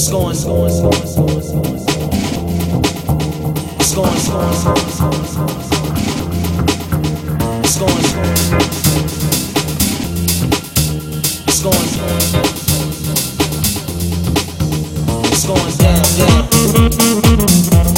It's going, it's going, it's going, it's going, it's going, it's going, it's going, it's going, it's going, it's going, it's going, it's going, it's going, it's going, it's going down, down.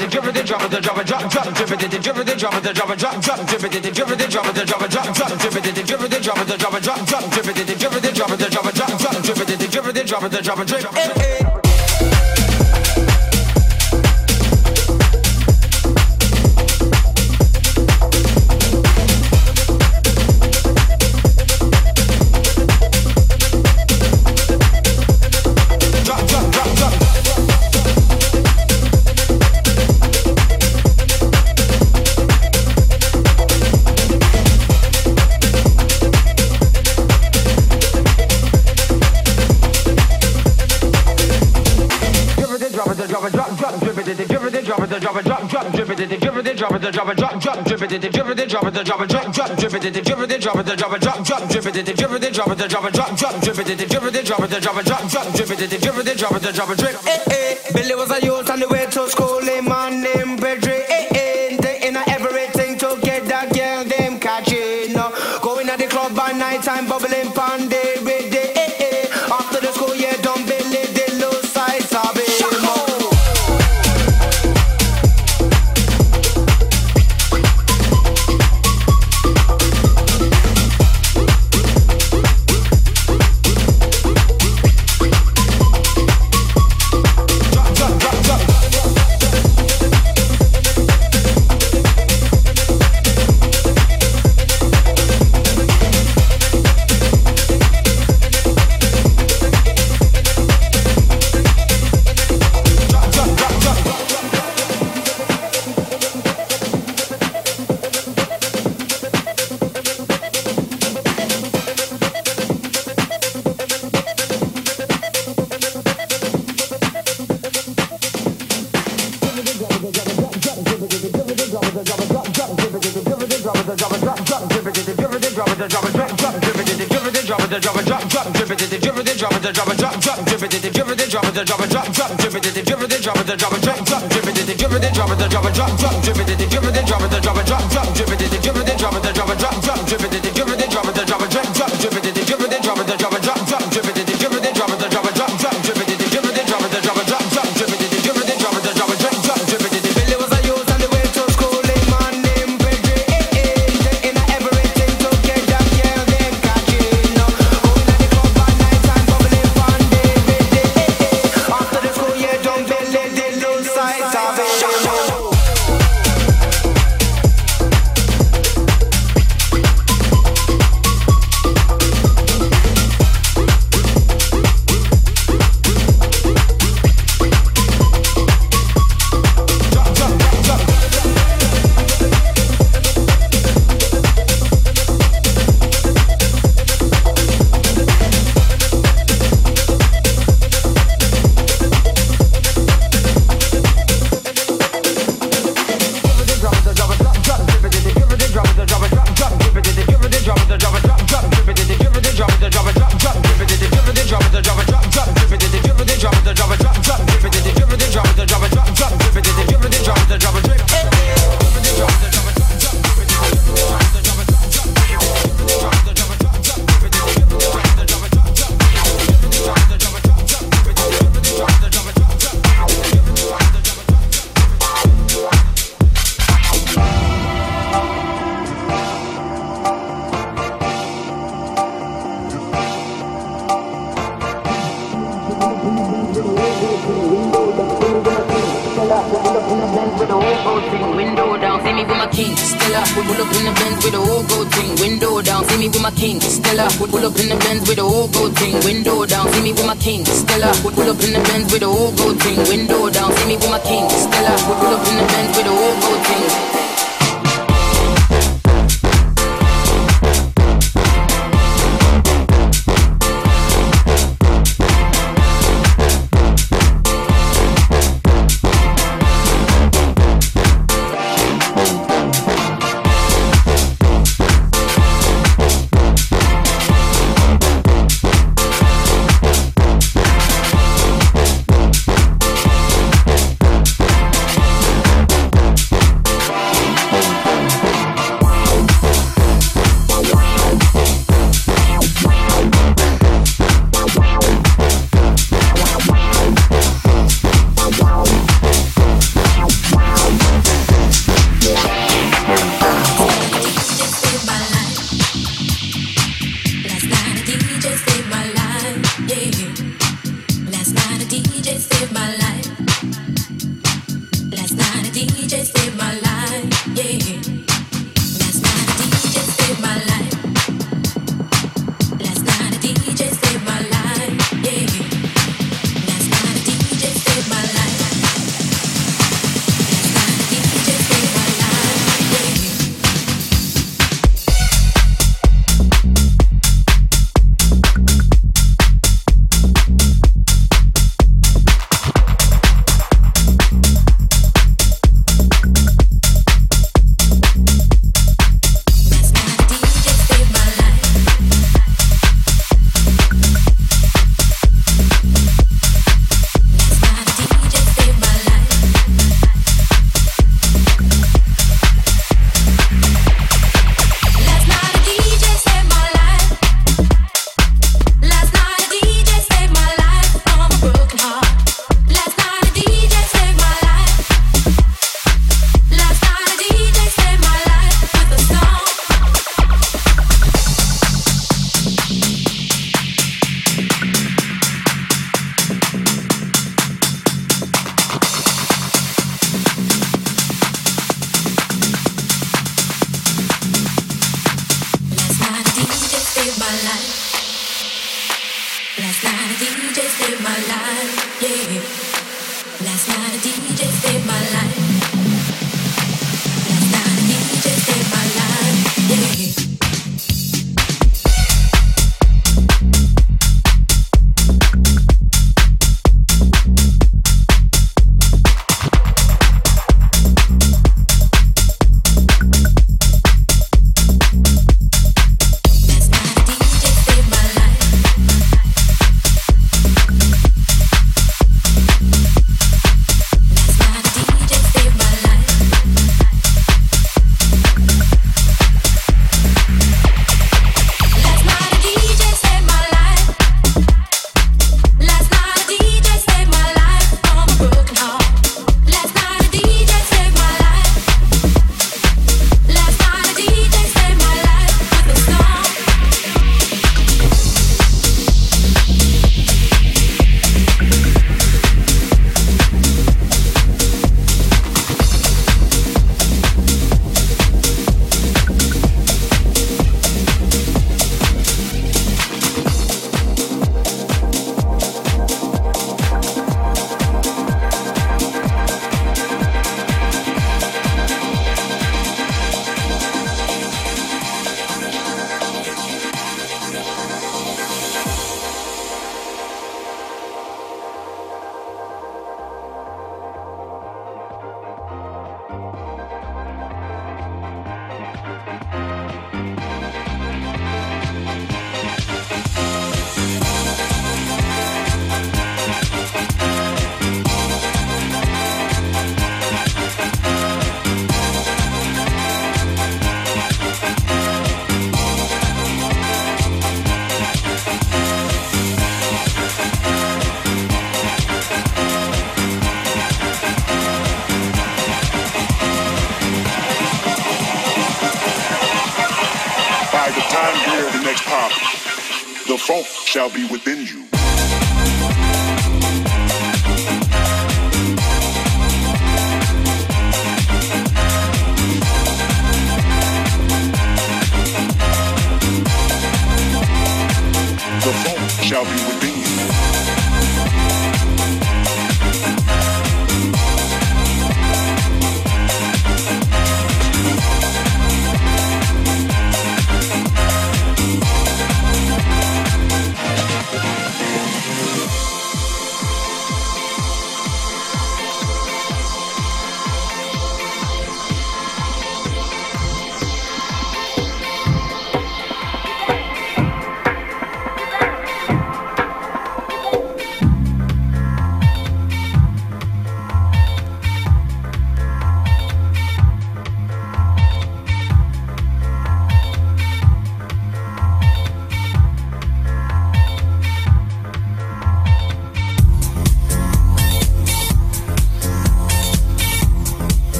İt, drip it, drop it, drop it, drop, drop, drip it, drip it, drop it, drop it, drop, drop, drip it, drip it, drop it, drop it, drop, drop, drip it, drip it, drop it, drop it, drop, drop, drip it, drip it, drop it, drop it, drop, drop, drip it, drip it, drop it, drop it, drop, drip. drop it, drop, drop, drip it, drip it, drop it, drop it, drop, drop, drip it, drip it, drop it, drop it, drop, drop, drip it, drip it, drop it, drop it, drop, drop, drip it, drip it, drop it, drop it, drop, drop, drip it, drip it, drop it, drop it, drip. Eh eh, Billy was a youth on the way to school, him man named Pedri. Eh eh, they in everything to get that girl them catching. Going at the club by night time, bubbling pandy. drop a drop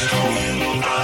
Home.